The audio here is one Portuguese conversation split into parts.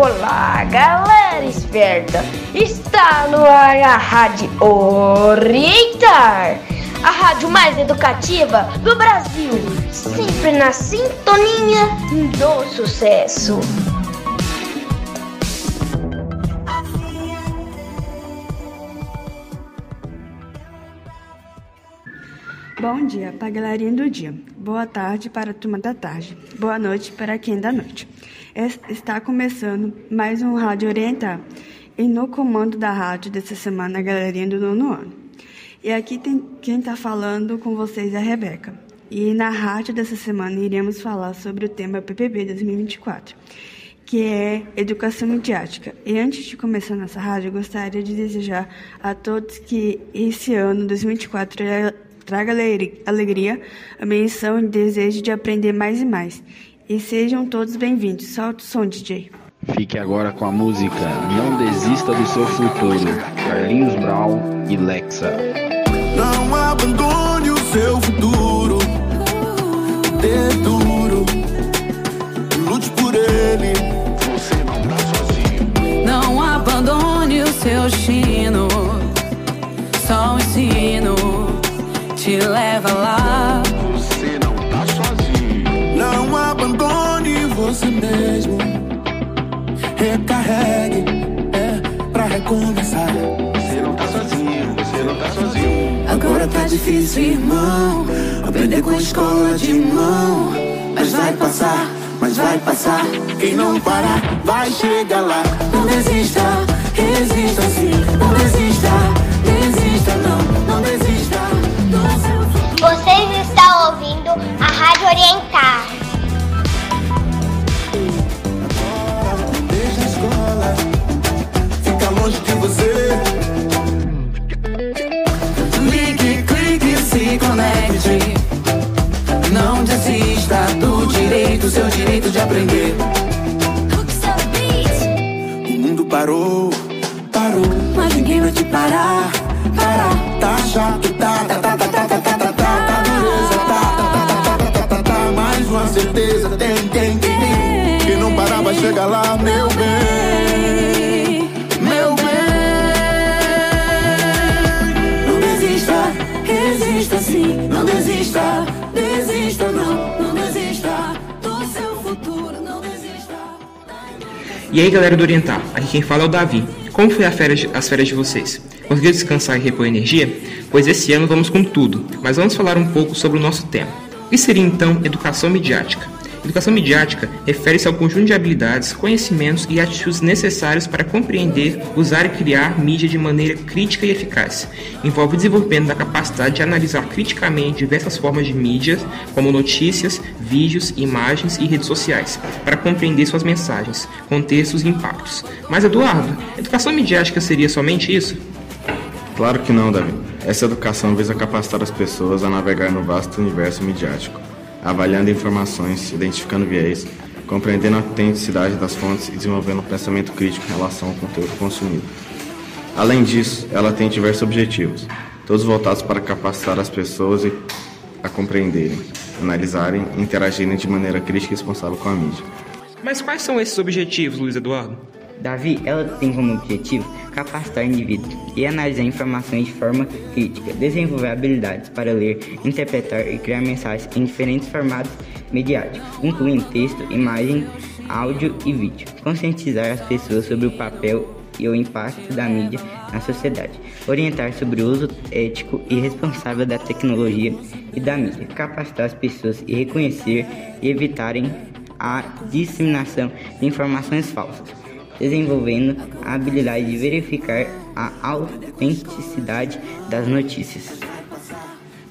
Olá, galera esperta! Está no ar a Rádio Orientar, a rádio mais educativa do Brasil, sempre na sintonia do sucesso. Bom dia para a galerinha do dia. Boa tarde para a turma da tarde. Boa noite para quem da noite. Está começando mais um Rádio Orientar. E no comando da rádio dessa semana, a galerinha do nono ano. E aqui tem, quem está falando com vocês é a Rebeca. E na rádio dessa semana iremos falar sobre o tema PPB 2024, que é Educação Midiática. E antes de começar nossa rádio, gostaria de desejar a todos que esse ano, 2024, traga alegria, a menção e desejo de aprender mais e mais. E sejam todos bem-vindos. Solta o som, DJ. Fique agora com a música Não Desista do Seu Futuro, Carlinhos Brown e Lexa. Não abandone você mesmo. Recarregue, é pra recomeçar. Você não tá sozinho. Você não tá sozinho. Agora tá difícil, irmão. Aprender com a escola de mão. Mas vai passar, mas vai passar. Quem não parar, vai chegar lá. Não desista, resista sim. Não desista, desista não, não desista. Vocês estão ouvindo a Rádio Orientar. Não desista, desista não. Não desista do seu futuro. Não desista. E aí galera do Orientar, aqui quem fala é o Davi. Como foi férias, as férias de vocês? Conseguiu descansar e repor energia? Pois esse ano vamos com tudo, mas vamos falar um pouco sobre o nosso tema. O que seria então educação midiática? Educação midiática refere-se ao conjunto de habilidades, conhecimentos e atitudes necessários para compreender, usar e criar mídia de maneira crítica e eficaz. Envolve o desenvolvimento da capacidade de analisar criticamente diversas formas de mídias, como notícias, vídeos, imagens e redes sociais, para compreender suas mensagens, contextos e impactos. Mas Eduardo, educação midiática seria somente isso? Claro que não, Davi. Essa educação visa capacitar as pessoas a navegar no vasto universo midiático, avaliando informações, identificando viés, compreendendo a autenticidade das fontes e desenvolvendo um pensamento crítico em relação ao conteúdo consumido. Além disso, ela tem diversos objetivos, todos voltados para capacitar as pessoas a compreenderem, analisarem e interagirem de maneira crítica e responsável com a mídia. Mas quais são esses objetivos, Luiz Eduardo? Davi, ela tem como objetivo capacitar indivíduos e analisar informações de forma crítica, desenvolver habilidades para ler, interpretar e criar mensagens em diferentes formatos mediáticos, incluindo texto, imagem, áudio e vídeo. Conscientizar as pessoas sobre o papel e o impacto da mídia na sociedade. Orientar sobre o uso ético e responsável da tecnologia e da mídia. Capacitar as pessoas e reconhecer e evitarem a disseminação de informações falsas desenvolvendo a habilidade de verificar a autenticidade das notícias.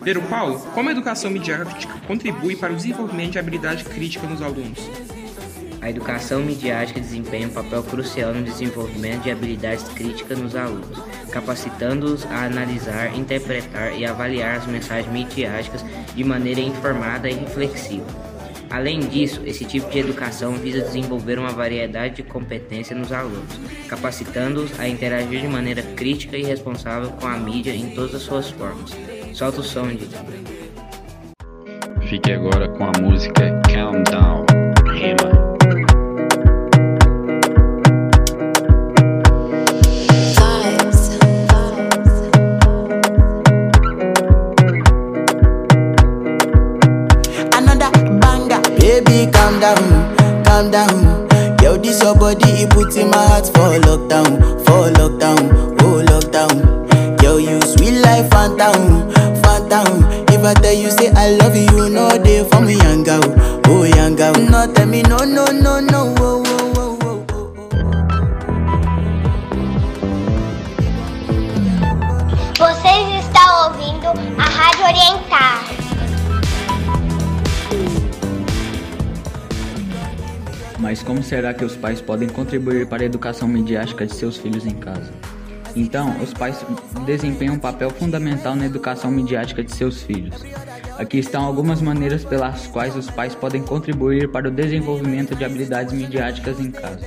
Pedro Paulo, como a educação midiática contribui para o desenvolvimento de habilidade crítica nos alunos? A educação midiática desempenha um papel crucial no desenvolvimento de habilidades críticas nos alunos, capacitando-os a analisar, interpretar e avaliar as mensagens midiáticas de maneira informada e reflexiva. Além disso, esse tipo de educação visa desenvolver uma variedade de competências nos alunos, capacitando-os a interagir de maneira crítica e responsável com a mídia em todas as suas formas. Solta o som, Dito. Fique agora com a música Calm Orientar. Mas como será que os pais podem contribuir para a educação midiática de seus filhos em casa? Então, os pais desempenham um papel fundamental na educação midiática de seus filhos. Aqui estão algumas maneiras pelas quais os pais podem contribuir para o desenvolvimento de habilidades midiáticas em casa.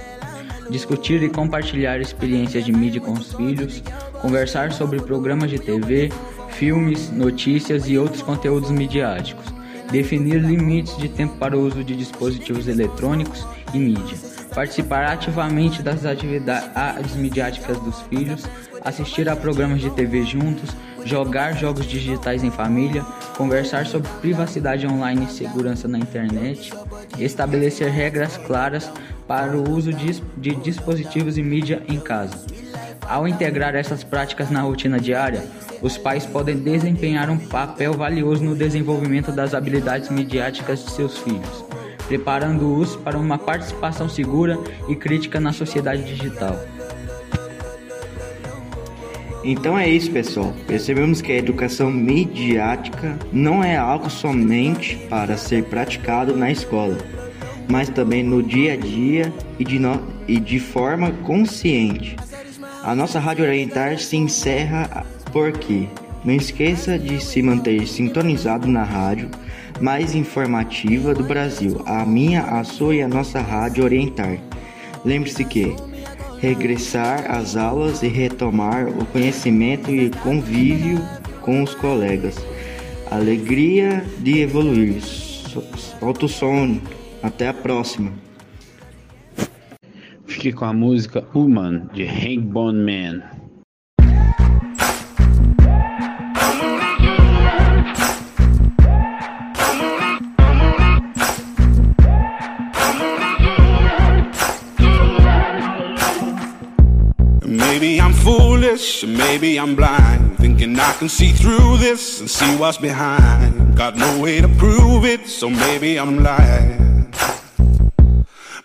Discutir e compartilhar experiências de mídia com os filhos, conversar sobre programas de TV, filmes, notícias e outros conteúdos midiáticos, definir limites de tempo para o uso de dispositivos eletrônicos e mídia, participar ativamente das atividades midiáticas dos filhos, assistir a programas de TV juntos, jogar jogos digitais em família, conversar sobre privacidade online e segurança na internet, estabelecer regras claras para o uso de, dispositivos e mídia em casa. Ao integrar essas práticas na rotina diária, os pais podem desempenhar um papel valioso no desenvolvimento das habilidades midiáticas de seus filhos, preparando-os para uma participação segura e crítica na sociedade digital. Então é isso, pessoal. Percebemos que a educação midiática não é algo somente para ser praticado na escola, mas também no dia a dia e de, no... e de forma consciente. A nossa Rádio Orientar se encerra por aqui. Não esqueça de se manter sintonizado na rádio mais informativa do Brasil, a minha, a sua e a nossa Rádio Orientar. Lembre-se que regressar às aulas e retomar o conhecimento e convívio com os colegas. Alegria de evoluir. Solta o som. Até a próxima. Fique com a música Human de Hank Bone Man. Maybe I'm foolish, maybe I'm blind. Thinking I can see through this and see what's behind. Got no way to prove it, so maybe I'm lying.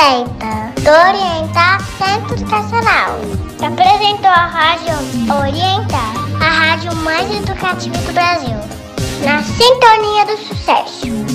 Esperta do Orientar Centro Educacional apresentou a Rádio Orientar, a rádio mais educativa do Brasil, na sintonia do sucesso.